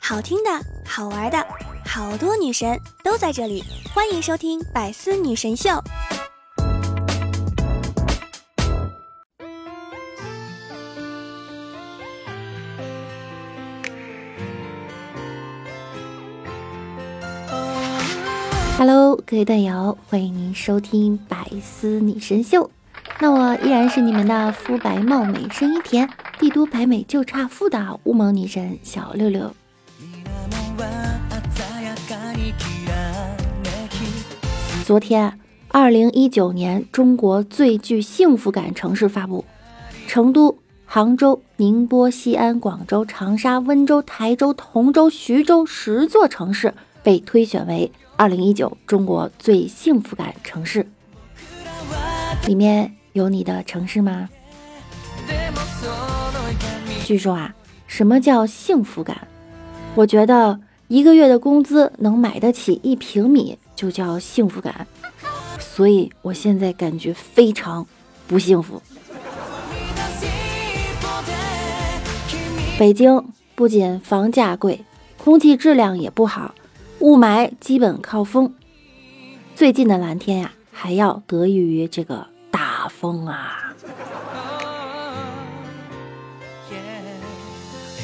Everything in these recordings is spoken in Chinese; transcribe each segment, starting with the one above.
好听的，好玩的，好多女神都在这里，欢迎收听《百思女神秀》。Hello，各位段友，欢迎您收听《百思女神秀》。那我依然是你们的肤白貌美、声音甜、帝都白美就差富的乌蒙女神小六六。昨天，二零一九年中国最具幸福感城市发布，成都、杭州、宁波、西安、广州、长沙、温州、台州、同州、徐州十座城市被推选为二零一九中国最幸福感城市，里面。有你的城市吗？据说啊，什么叫幸福感？我觉得一个月的工资能买得起一平米就叫幸福感，所以我现在感觉非常不幸福。北京不仅房价贵，空气质量也不好，雾霾基本靠风。最近的蓝天呀，还要得益于这个大。风啊！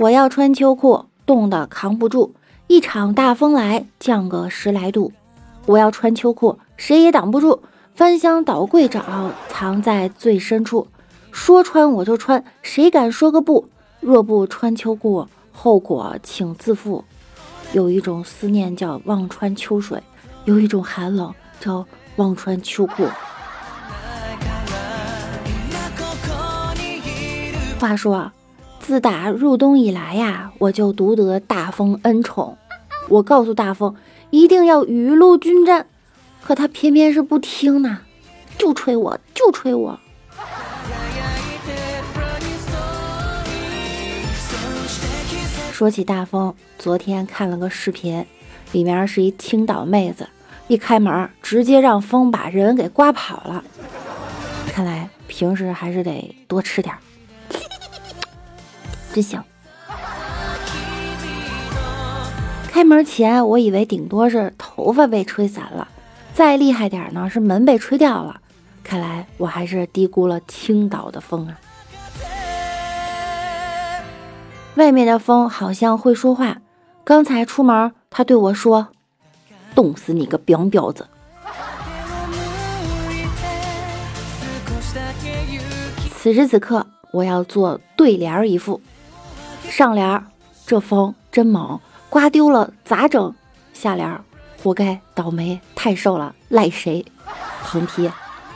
我要穿秋裤，冻得扛不住。一场大风来，降个十来度。我要穿秋裤，谁也挡不住。翻箱倒柜找，藏在最深处。说穿我就穿，谁敢说个不？若不穿秋裤，后果请自负。有一种思念叫忘穿秋水，有一种寒冷叫忘穿秋裤。话说，自打入冬以来呀，我就独得大风恩宠。我告诉大风，一定要雨露均沾，可他偏偏是不听呢，就吹我，就吹我。说起大风，昨天看了个视频，里面是一青岛妹子，一开门直接让风把人给刮跑了。看来平时还是得多吃点。真香！开门前我以为顶多是头发被吹散了，再厉害点呢是门被吹掉了。看来我还是低估了青岛的风啊！外面的风好像会说话。刚才出门，他对我说：“冻死你个彪彪子！”此时此刻，我要做对联一副。上联这风真猛，刮丢了咋整？下联活该倒霉，太瘦了赖谁？横批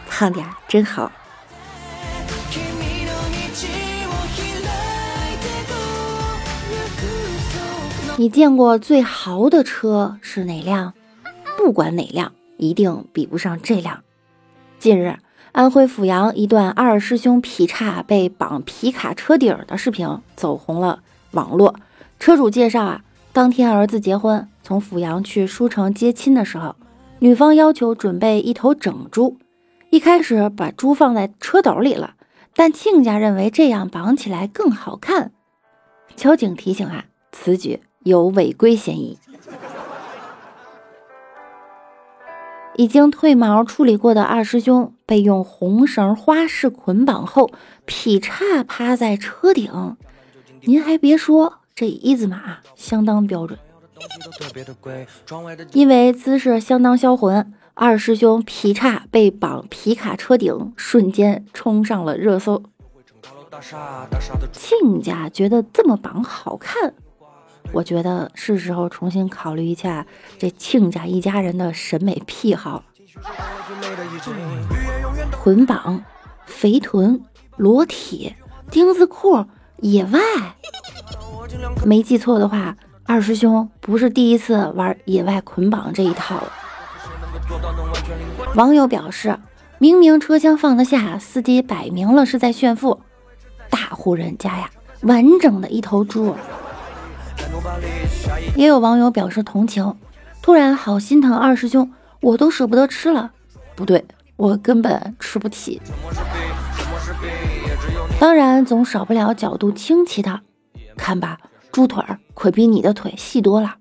胖点真好。你见过最豪的车是哪辆？不管哪辆，一定比不上这辆。近日，安徽阜阳一段二师兄劈叉被绑皮卡车顶的视频走红了。网络车主介绍啊，当天儿子结婚，从阜阳去舒城接亲的时候，女方要求准备一头整猪，一开始把猪放在车斗里了，但亲家认为这样绑起来更好看。交警提醒啊，此举有违规嫌疑。已经褪毛处理过的二师兄被用红绳花式捆绑后，劈叉趴在车顶。您还别说，这一字马相当标准。因为姿势相当销魂，二师兄劈叉被绑皮卡车顶，瞬间冲上了热搜。亲家觉得这么绑好看，我觉得是时候重新考虑一下这亲家一家人的审美癖好。捆绑、肥臀、裸体、钉子裤。野外，没记错的话，二师兄不是第一次玩野外捆绑这一套了。网友表示，明明车厢放得下，司机摆明了是在炫富。大户人家呀，完整的一头猪。也有网友表示同情，突然好心疼二师兄，我都舍不得吃了。不对，我根本吃不起。当然总少不了角度清奇的，看吧，猪腿儿可比你的腿细多了。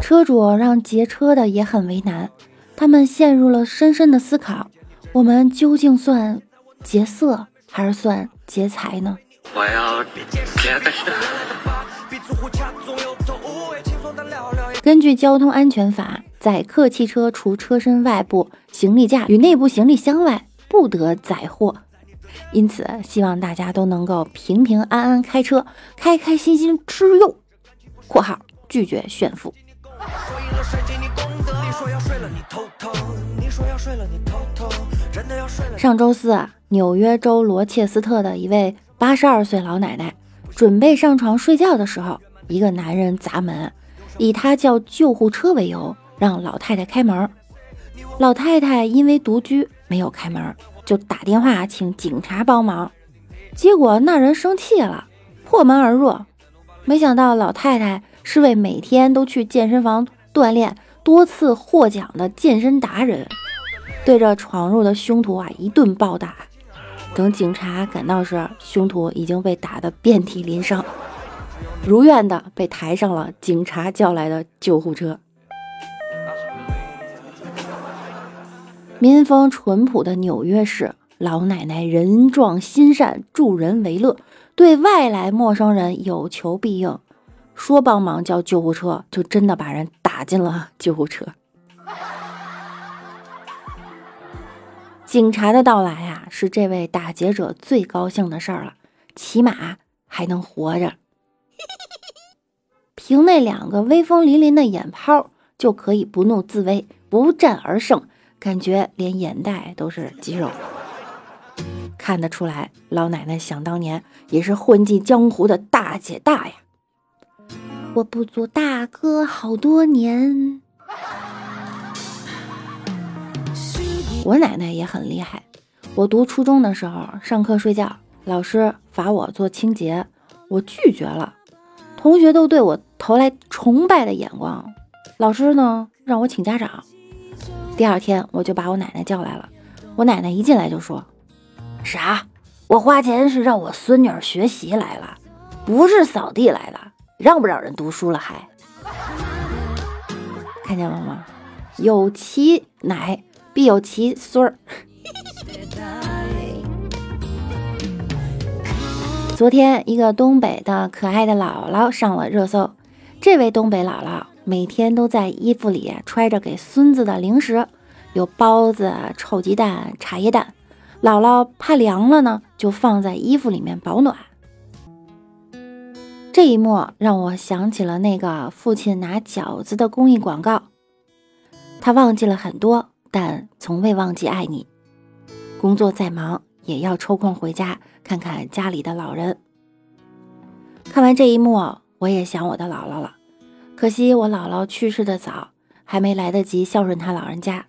车主让劫车的也很为难，他们陷入了深深的思考：我们究竟算劫色还是算劫财呢？我要。根据交通安全法，载客汽车除车身外部行李架与内部行李箱外，不得载货。因此，希望大家都能够平平安安开车，开开心心吃肉。（括号拒绝炫富）上周四，纽约州罗切斯特的一位八十二岁老奶奶准备上床睡觉的时候，一个男人砸门。以他叫救护车为由，让老太太开门。老太太因为独居没有开门，就打电话请警察帮忙。结果那人生气了，破门而入。没想到老太太是位每天都去健身房锻炼、多次获奖的健身达人，对着闯入的凶徒啊一顿暴打。等警察赶到时，凶徒已经被打得遍体鳞伤。如愿的被抬上了警察叫来的救护车。民风淳朴的纽约市老奶奶人壮心善，助人为乐，对外来陌生人有求必应。说帮忙叫救护车，就真的把人打进了救护车。警察的到来啊，是这位打劫者最高兴的事儿了，起码还能活着。凭那两个威风凛凛的眼泡，就可以不怒自威，不战而胜，感觉连眼袋都是肌肉。看得出来，老奶奶想当年也是混迹江湖的大姐大呀。我不做大哥好多年。我奶奶也很厉害。我读初中的时候，上课睡觉，老师罚我做清洁，我拒绝了。同学都对我投来崇拜的眼光，老师呢让我请家长。第二天我就把我奶奶叫来了，我奶奶一进来就说：“啥？我花钱是让我孙女儿学习来了，不是扫地来的，让不让人读书了还？看见了吗？有其奶必有其孙儿。”昨天，一个东北的可爱的姥姥上了热搜。这位东北姥姥每天都在衣服里揣着给孙子的零食，有包子、臭鸡蛋、茶叶蛋。姥姥怕凉了呢，就放在衣服里面保暖。这一幕让我想起了那个父亲拿饺子的公益广告。他忘记了很多，但从未忘记爱你。工作再忙。也要抽空回家看看家里的老人。看完这一幕，我也想我的姥姥了。可惜我姥姥去世的早，还没来得及孝顺她老人家。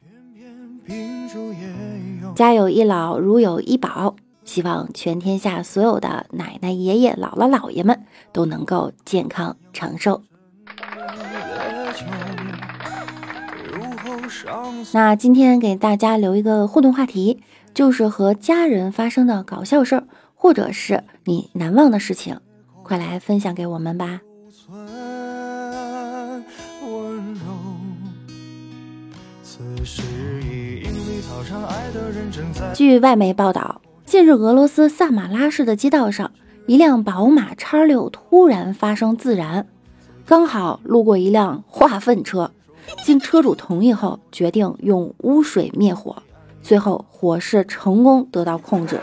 家有一老，如有一宝。希望全天下所有的奶奶、爷爷、姥姥、姥爷们都能够健康长寿。那今天给大家留一个互动话题。就是和家人发生的搞笑事儿，或者是你难忘的事情，快来分享给我们吧。据外媒报道，近日俄罗斯萨马拉市的街道上，一辆宝马叉六突然发生自燃，刚好路过一辆化粪车，经车主同意后，决定用污水灭火。最后，火势成功得到控制。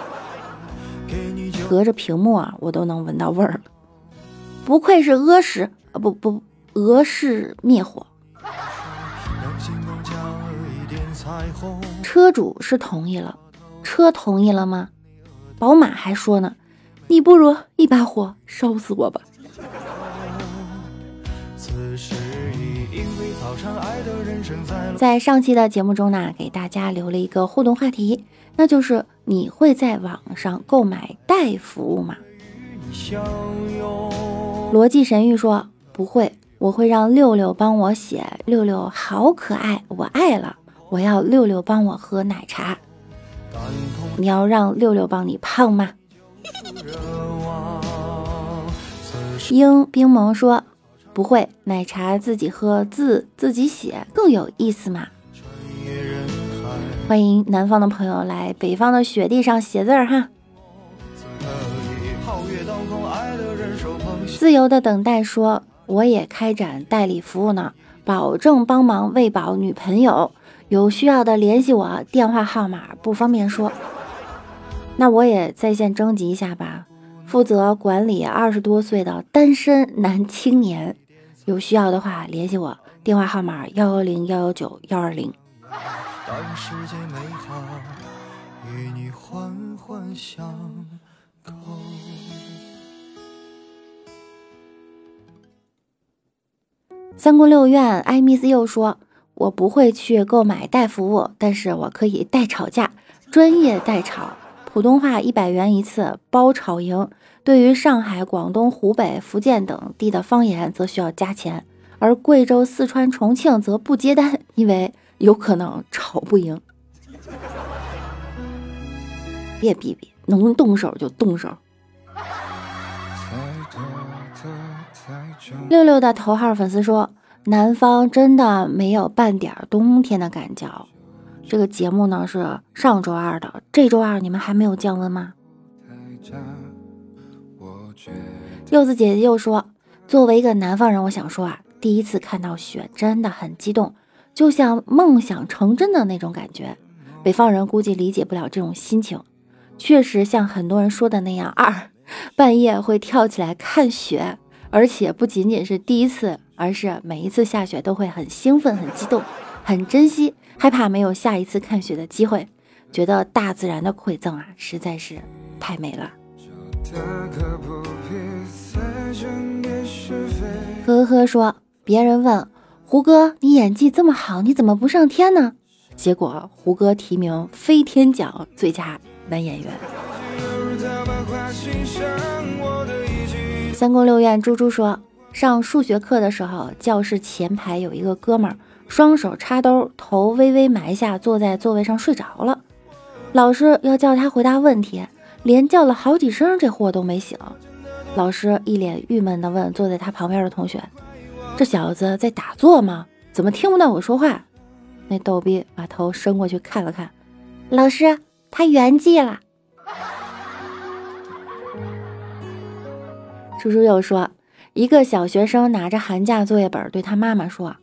隔着屏幕啊，我都能闻到味儿。不愧是俄式啊，不不，俄式灭火。车主是同意了，车同意了吗？宝马还说呢，你不如一把火烧死我吧。在上期的节目中呢，给大家留了一个互动话题，那就是你会在网上购买代服务吗？逻辑神谕说不会，我会让六六帮我写，六六好可爱，我爱了，我要六六帮我喝奶茶。你要让六六帮你胖吗？英冰萌说：“不会，奶茶自己喝，字自己写更有意思嘛。”欢迎南方的朋友来北方的雪地上写字儿哈。自由的等待说：“我也开展代理服务呢，保证帮忙喂饱女朋友。有需要的联系我，电话号码不方便说。那我也在线征集一下吧。”负责管理二十多岁的单身男青年，有需要的话联系我，电话号码幺幺零幺幺九幺二零。三宫六院，艾米斯又说：“我不会去购买代服务，但是我可以代吵架，专业代吵。”普通话一百元一次，包吵赢。对于上海、广东、湖北、福建等地的方言，则需要加钱。而贵州、四川、重庆则不接单，因为有可能吵不赢。别逼逼，能动手就动手。六六的头号粉丝说：“南方真的没有半点冬天的感觉。”这个节目呢是上周二的，这周二你们还没有降温吗？柚子姐姐又说，作为一个南方人，我想说啊，第一次看到雪真的很激动，就像梦想成真的那种感觉。北方人估计理解不了这种心情，确实像很多人说的那样，二半夜会跳起来看雪，而且不仅仅是第一次，而是每一次下雪都会很兴奋、很激动、很珍惜。害怕没有下一次看雪的机会，觉得大自然的馈赠啊，实在是太美了。呵呵说，别人问胡歌，你演技这么好，你怎么不上天呢？结果胡歌提名飞天奖最佳男演员。三宫六院猪猪说，上数学课的时候，教室前排有一个哥们儿。双手插兜，头微微埋下，坐在座位上睡着了。老师要叫他回答问题，连叫了好几声，这货都没醒。老师一脸郁闷地问坐在他旁边的同学：“这小子在打坐吗？怎么听不到我说话？”那逗逼把头伸过去看了看，老师，他圆寂了。叔叔又说，一个小学生拿着寒假作业本对他妈妈说。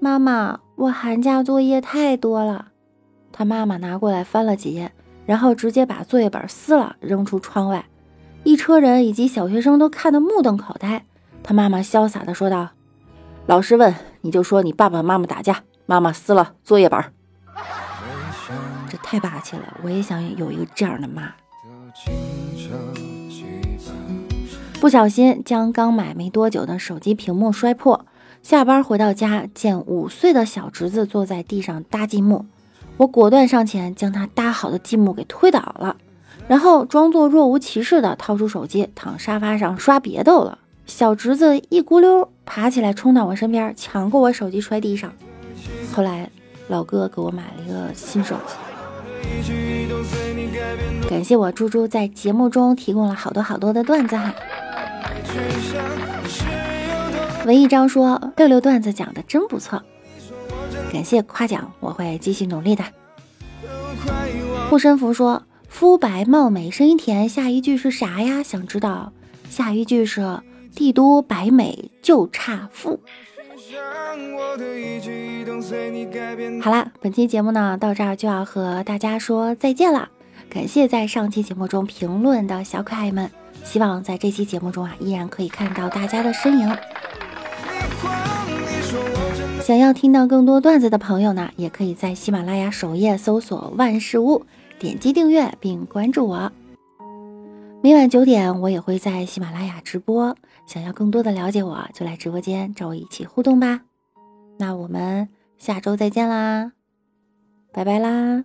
妈妈，我寒假作业太多了。他妈妈拿过来翻了几页，然后直接把作业本撕了，扔出窗外。一车人以及小学生都看得目瞪口呆。他妈妈潇洒地说道：“老师问你就说你爸爸妈妈打架，妈妈撕了作业本。”这太霸气了，我也想有一个这样的妈。不小心将刚买没多久的手机屏幕摔破。下班回到家，见五岁的小侄子坐在地上搭积木，我果断上前将他搭好的积木给推倒了，然后装作若无其事的掏出手机，躺沙发上刷别的了。小侄子一咕溜爬起来，冲到我身边，抢过我手机摔地上。后来老哥给我买了一个新手机。感谢我猪猪在节目中提供了好多好多的段子哈。文一章说：“六六段子讲的真不错，感谢夸奖，我会继续努力的。”护身符说：“肤白貌美，声音甜。”下一句是啥呀？想知道。下一句是“帝都白美就差富”。好啦，本期节目呢到这儿就要和大家说再见了。感谢在上期节目中评论的小可爱们，希望在这期节目中啊依然可以看到大家的身影。想要听到更多段子的朋友呢，也可以在喜马拉雅首页搜索“万事屋”，点击订阅并关注我。每晚九点，我也会在喜马拉雅直播。想要更多的了解我，就来直播间找我一起互动吧。那我们下周再见啦，拜拜啦。